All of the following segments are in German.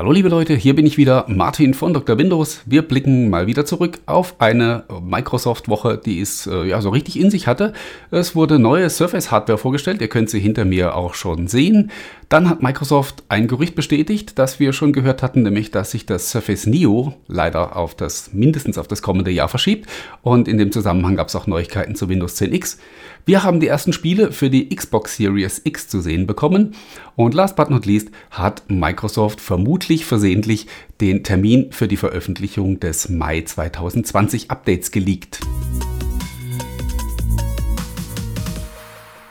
Hallo liebe Leute, hier bin ich wieder, Martin von Dr. Windows. Wir blicken mal wieder zurück auf eine Microsoft-Woche, die es äh, ja so richtig in sich hatte. Es wurde neue Surface-Hardware vorgestellt, ihr könnt sie hinter mir auch schon sehen. Dann hat Microsoft ein Gerücht bestätigt, das wir schon gehört hatten, nämlich dass sich das Surface Neo leider auf das mindestens auf das kommende Jahr verschiebt. Und in dem Zusammenhang gab es auch Neuigkeiten zu Windows 10 X. Wir haben die ersten Spiele für die Xbox Series X zu sehen bekommen. Und last but not least hat Microsoft vermutlich versehentlich den Termin für die Veröffentlichung des Mai 2020 Updates geleakt.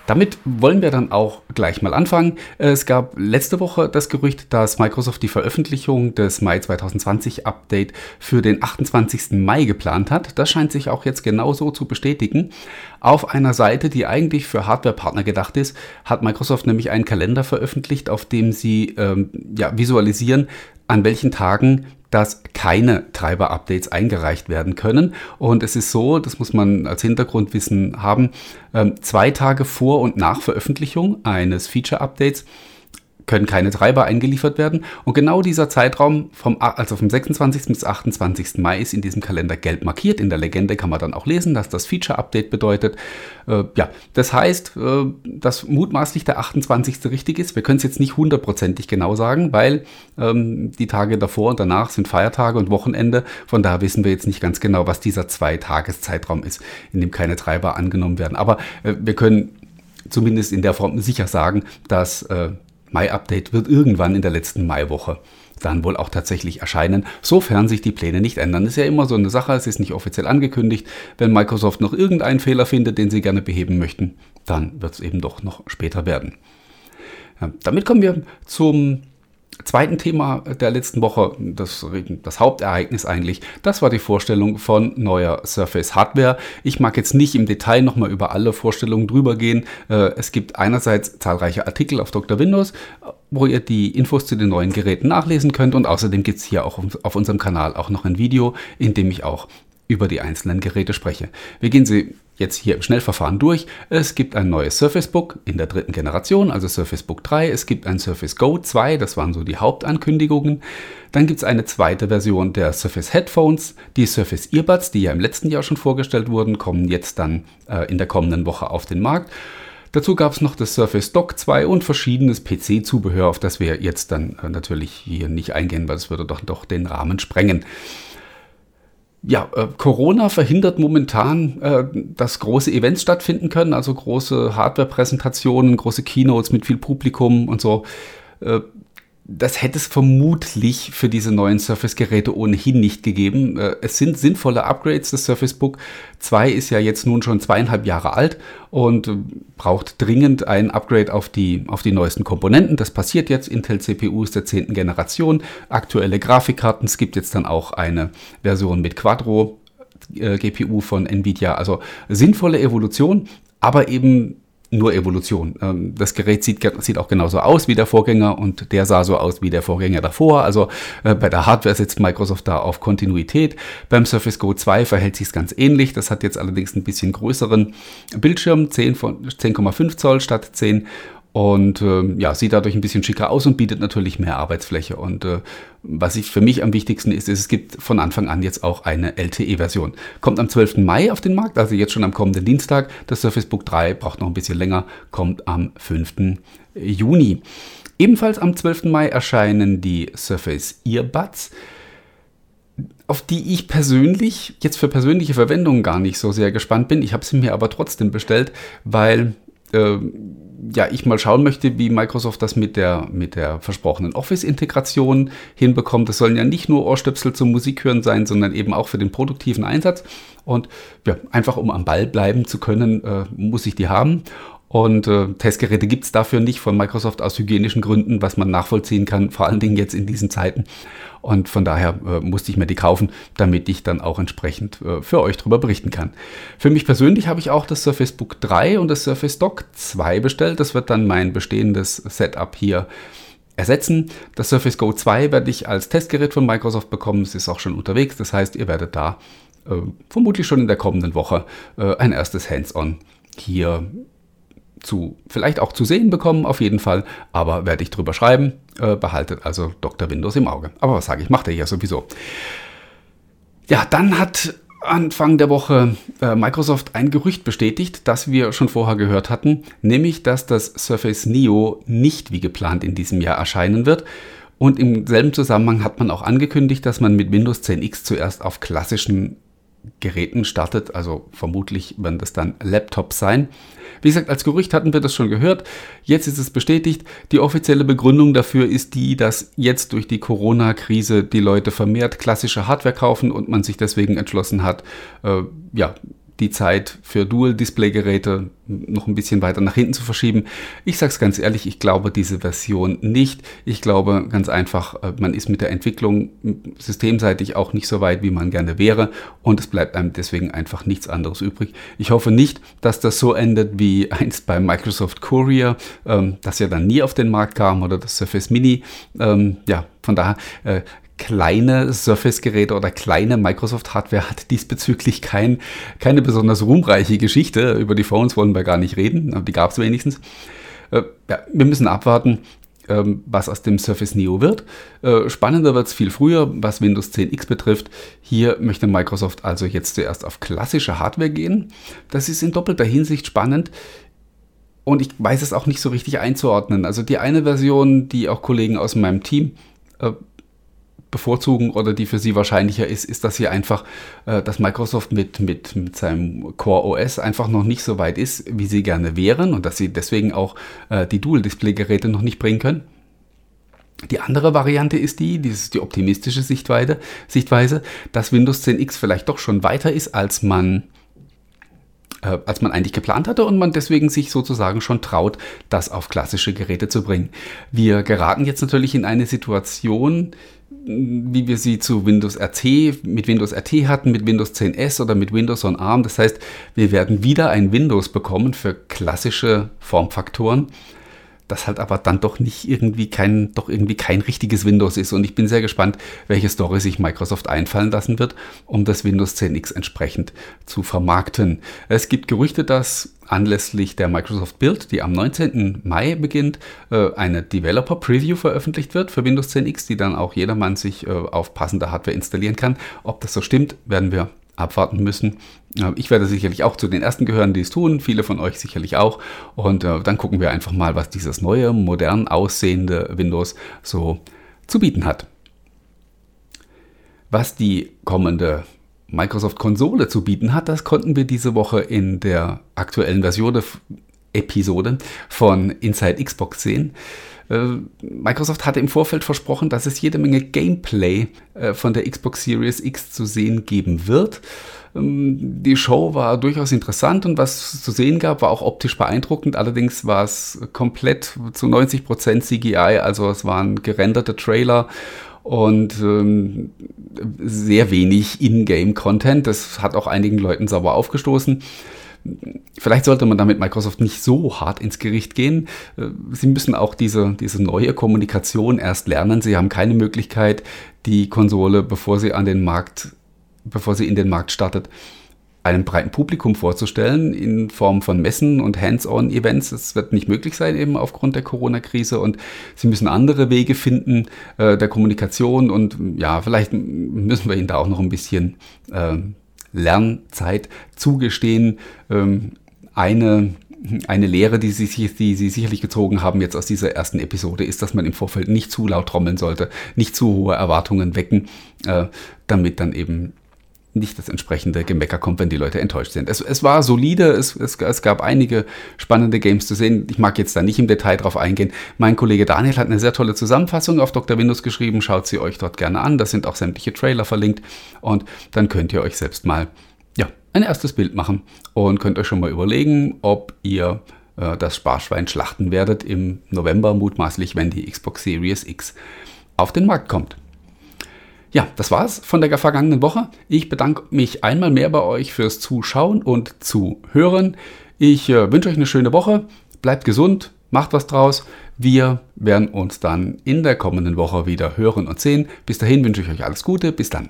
Damit wollen wir dann auch gleich mal anfangen. Es gab letzte Woche das Gerücht, dass Microsoft die Veröffentlichung des Mai 2020 Update für den 28. Mai geplant hat. Das scheint sich auch jetzt genauso zu bestätigen. Auf einer Seite, die eigentlich für Hardware-Partner gedacht ist, hat Microsoft nämlich einen Kalender veröffentlicht, auf dem sie ähm, ja, visualisieren, an welchen Tagen dass keine Treiber-Updates eingereicht werden können. Und es ist so, das muss man als Hintergrundwissen haben, ähm, zwei Tage vor und nach Veröffentlichung eines Feature-Updates können keine Treiber eingeliefert werden. Und genau dieser Zeitraum vom, also vom 26. bis 28. Mai ist in diesem Kalender gelb markiert. In der Legende kann man dann auch lesen, dass das Feature-Update bedeutet. Äh, ja, das heißt, äh, dass mutmaßlich der 28. richtig ist. Wir können es jetzt nicht hundertprozentig genau sagen, weil ähm, die Tage davor und danach sind Feiertage und Wochenende. Von daher wissen wir jetzt nicht ganz genau, was dieser Zwei-Tages-Zeitraum ist, in dem keine Treiber angenommen werden. Aber äh, wir können zumindest in der Form sicher sagen, dass äh, Mai-Update wird irgendwann in der letzten Maiwoche dann wohl auch tatsächlich erscheinen, sofern sich die Pläne nicht ändern. Das ist ja immer so eine Sache, es ist nicht offiziell angekündigt. Wenn Microsoft noch irgendeinen Fehler findet, den sie gerne beheben möchten, dann wird es eben doch noch später werden. Ja, damit kommen wir zum zweiten Thema der letzten Woche, das, das, Hauptereignis eigentlich, das war die Vorstellung von neuer Surface Hardware. Ich mag jetzt nicht im Detail nochmal über alle Vorstellungen drüber gehen. Äh, es gibt einerseits zahlreiche Artikel auf Dr. Windows, wo ihr die Infos zu den neuen Geräten nachlesen könnt und außerdem gibt es hier auch auf unserem Kanal auch noch ein Video, in dem ich auch über die einzelnen Geräte spreche. Wir gehen sie jetzt hier im Schnellverfahren durch. Es gibt ein neues Surface Book in der dritten Generation, also Surface Book 3. Es gibt ein Surface Go 2, das waren so die Hauptankündigungen. Dann gibt es eine zweite Version der Surface Headphones. Die Surface Earbuds, die ja im letzten Jahr schon vorgestellt wurden, kommen jetzt dann äh, in der kommenden Woche auf den Markt. Dazu gab es noch das Surface Dock 2 und verschiedenes PC-Zubehör, auf das wir jetzt dann äh, natürlich hier nicht eingehen, weil es würde doch, doch den Rahmen sprengen ja, äh, Corona verhindert momentan, äh, dass große Events stattfinden können, also große Hardware-Präsentationen, große Keynotes mit viel Publikum und so. Äh, das hätte es vermutlich für diese neuen Surface-Geräte ohnehin nicht gegeben. Äh, es sind sinnvolle Upgrades. Das Surface Book 2 ist ja jetzt nun schon zweieinhalb Jahre alt und äh, braucht dringend ein Upgrade auf die, auf die neuesten Komponenten. Das passiert jetzt. Intel CPUs der zehnten Generation, aktuelle Grafikkarten. Es gibt jetzt dann auch eine Version mit Quadro äh, GPU von Nvidia. Also sinnvolle Evolution, aber eben nur Evolution. Ähm, das Gerät sieht, sieht auch genauso aus wie der Vorgänger und der sah so aus wie der Vorgänger davor. Also äh, bei der Hardware setzt Microsoft da auf Kontinuität. Beim Surface Go 2 verhält sich es ganz ähnlich. Das hat jetzt allerdings ein bisschen größeren Bildschirm, 10,5 Zoll statt 10 und äh, ja, sieht dadurch ein bisschen schicker aus und bietet natürlich mehr Arbeitsfläche. Und äh, was ich für mich am wichtigsten ist, ist, es gibt von Anfang an jetzt auch eine LTE-Version. Kommt am 12. Mai auf den Markt, also jetzt schon am kommenden Dienstag. Das Surface Book 3 braucht noch ein bisschen länger, kommt am 5. Juni. Ebenfalls am 12. Mai erscheinen die Surface Earbuds auf die ich persönlich jetzt für persönliche Verwendung gar nicht so sehr gespannt bin. Ich habe sie mir aber trotzdem bestellt, weil äh, ja, ich mal schauen möchte, wie Microsoft das mit der, mit der versprochenen Office-Integration hinbekommt. Das sollen ja nicht nur Ohrstöpsel zum Musikhören sein, sondern eben auch für den produktiven Einsatz. Und ja, einfach um am Ball bleiben zu können, äh, muss ich die haben. Und äh, Testgeräte gibt es dafür nicht von Microsoft aus hygienischen Gründen, was man nachvollziehen kann, vor allen Dingen jetzt in diesen Zeiten. Und von daher äh, musste ich mir die kaufen, damit ich dann auch entsprechend äh, für euch darüber berichten kann. Für mich persönlich habe ich auch das Surface Book 3 und das Surface Dock 2 bestellt. Das wird dann mein bestehendes Setup hier ersetzen. Das Surface Go 2 werde ich als Testgerät von Microsoft bekommen. Es ist auch schon unterwegs. Das heißt, ihr werdet da äh, vermutlich schon in der kommenden Woche äh, ein erstes Hands-on hier zu, vielleicht auch zu sehen bekommen, auf jeden Fall, aber werde ich drüber schreiben. Äh, behaltet also Dr. Windows im Auge. Aber was sage ich, macht er ja sowieso. Ja, dann hat Anfang der Woche äh, Microsoft ein Gerücht bestätigt, das wir schon vorher gehört hatten, nämlich dass das Surface Neo nicht wie geplant in diesem Jahr erscheinen wird. Und im selben Zusammenhang hat man auch angekündigt, dass man mit Windows 10X zuerst auf klassischen Geräten startet, also vermutlich werden das dann Laptops sein. Wie gesagt, als Gerücht hatten wir das schon gehört, jetzt ist es bestätigt. Die offizielle Begründung dafür ist die, dass jetzt durch die Corona-Krise die Leute vermehrt klassische Hardware kaufen und man sich deswegen entschlossen hat, äh, ja, die Zeit für Dual-Display-Geräte noch ein bisschen weiter nach hinten zu verschieben. Ich sage es ganz ehrlich, ich glaube diese Version nicht. Ich glaube ganz einfach, äh, man ist mit der Entwicklung systemseitig auch nicht so weit, wie man gerne wäre und es bleibt einem deswegen einfach nichts anderes übrig. Ich hoffe nicht, dass das so endet wie einst bei Microsoft Courier, ähm, das ja dann nie auf den Markt kam oder das Surface Mini. Ähm, ja, von daher äh, kleine Surface-Geräte oder kleine Microsoft-Hardware hat diesbezüglich kein, keine besonders ruhmreiche Geschichte. Über die Phones wollen wir gar nicht reden, aber die gab es wenigstens. Äh, ja, wir müssen abwarten, ähm, was aus dem Surface Neo wird. Äh, spannender wird es viel früher, was Windows 10X betrifft. Hier möchte Microsoft also jetzt zuerst auf klassische Hardware gehen. Das ist in doppelter Hinsicht spannend. Und ich weiß es auch nicht so richtig einzuordnen. Also die eine Version, die auch Kollegen aus meinem Team äh, bevorzugen oder die für sie wahrscheinlicher ist, ist, dass sie einfach, äh, dass Microsoft mit, mit, mit seinem Core OS einfach noch nicht so weit ist, wie sie gerne wären und dass sie deswegen auch äh, die Dual-Display-Geräte noch nicht bringen können. Die andere Variante ist die, das ist die optimistische Sichtweise, Sichtweise, dass Windows 10X vielleicht doch schon weiter ist, als man äh, als man eigentlich geplant hatte und man deswegen sich sozusagen schon traut, das auf klassische Geräte zu bringen. Wir geraten jetzt natürlich in eine Situation, wie wir sie zu Windows RT, mit Windows RT hatten, mit Windows 10S oder mit Windows on ARM. Das heißt, wir werden wieder ein Windows bekommen für klassische Formfaktoren das halt aber dann doch nicht irgendwie kein, doch irgendwie kein richtiges Windows ist. Und ich bin sehr gespannt, welche Story sich Microsoft einfallen lassen wird, um das Windows 10X entsprechend zu vermarkten. Es gibt Gerüchte, dass anlässlich der Microsoft Build, die am 19. Mai beginnt, äh, eine Developer Preview veröffentlicht wird für Windows 10X, die dann auch jedermann sich äh, auf passender Hardware installieren kann. Ob das so stimmt, werden wir abwarten müssen. Ich werde sicherlich auch zu den ersten gehören, die es tun, viele von euch sicherlich auch. Und äh, dann gucken wir einfach mal, was dieses neue, modern aussehende Windows so zu bieten hat. Was die kommende Microsoft-Konsole zu bieten hat, das konnten wir diese Woche in der aktuellen Version Episode von Inside Xbox sehen. Äh, Microsoft hatte im Vorfeld versprochen, dass es jede Menge Gameplay äh, von der Xbox Series X zu sehen geben wird. Ähm, die Show war durchaus interessant und was es zu sehen gab, war auch optisch beeindruckend. Allerdings war es komplett zu 90% CGI, also es waren gerenderte Trailer und ähm, sehr wenig In-Game-Content. Das hat auch einigen Leuten sauber aufgestoßen. Vielleicht sollte man damit Microsoft nicht so hart ins Gericht gehen. Äh, sie müssen auch diese, diese neue Kommunikation erst lernen. Sie haben keine Möglichkeit, die Konsole, bevor sie an den Markt, bevor sie in den Markt startet, einem breiten Publikum vorzustellen in Form von Messen und Hands-on-Events. Das wird nicht möglich sein eben aufgrund der Corona-Krise und sie müssen andere Wege finden äh, der Kommunikation und ja, vielleicht müssen wir ihnen da auch noch ein bisschen äh, Lernzeit zugestehen. Ähm, eine eine Lehre, die sie, die sie sicherlich gezogen haben jetzt aus dieser ersten Episode, ist, dass man im Vorfeld nicht zu laut trommeln sollte, nicht zu hohe Erwartungen wecken, äh, damit dann eben nicht das entsprechende Gemecker kommt, wenn die Leute enttäuscht sind. Es, es war solide, es, es, es, gab einige spannende Games zu sehen. Ich mag jetzt da nicht im Detail drauf eingehen. Mein Kollege Daniel hat eine sehr tolle Zusammenfassung auf Dr. Windows geschrieben. Schaut sie euch dort gerne an. Da sind auch sämtliche Trailer verlinkt. Und dann könnt ihr euch selbst mal ja, ein erstes Bild machen und könnt euch schon mal überlegen, ob ihr äh, das Sparschwein schlachten werdet im November mutmaßlich, wenn die Xbox Series X auf den Markt kommt. Ja, das war's von der vergangenen Woche. Ich bedanke mich einmal mehr bei euch fürs Zuschauen und Zuhören. Ich äh, wünsche euch eine schöne Woche. Bleibt gesund, macht was draus. Wir werden uns dann in der kommenden Woche wieder hören und sehen. Bis dahin wünsche ich euch alles Gute. Bis dann.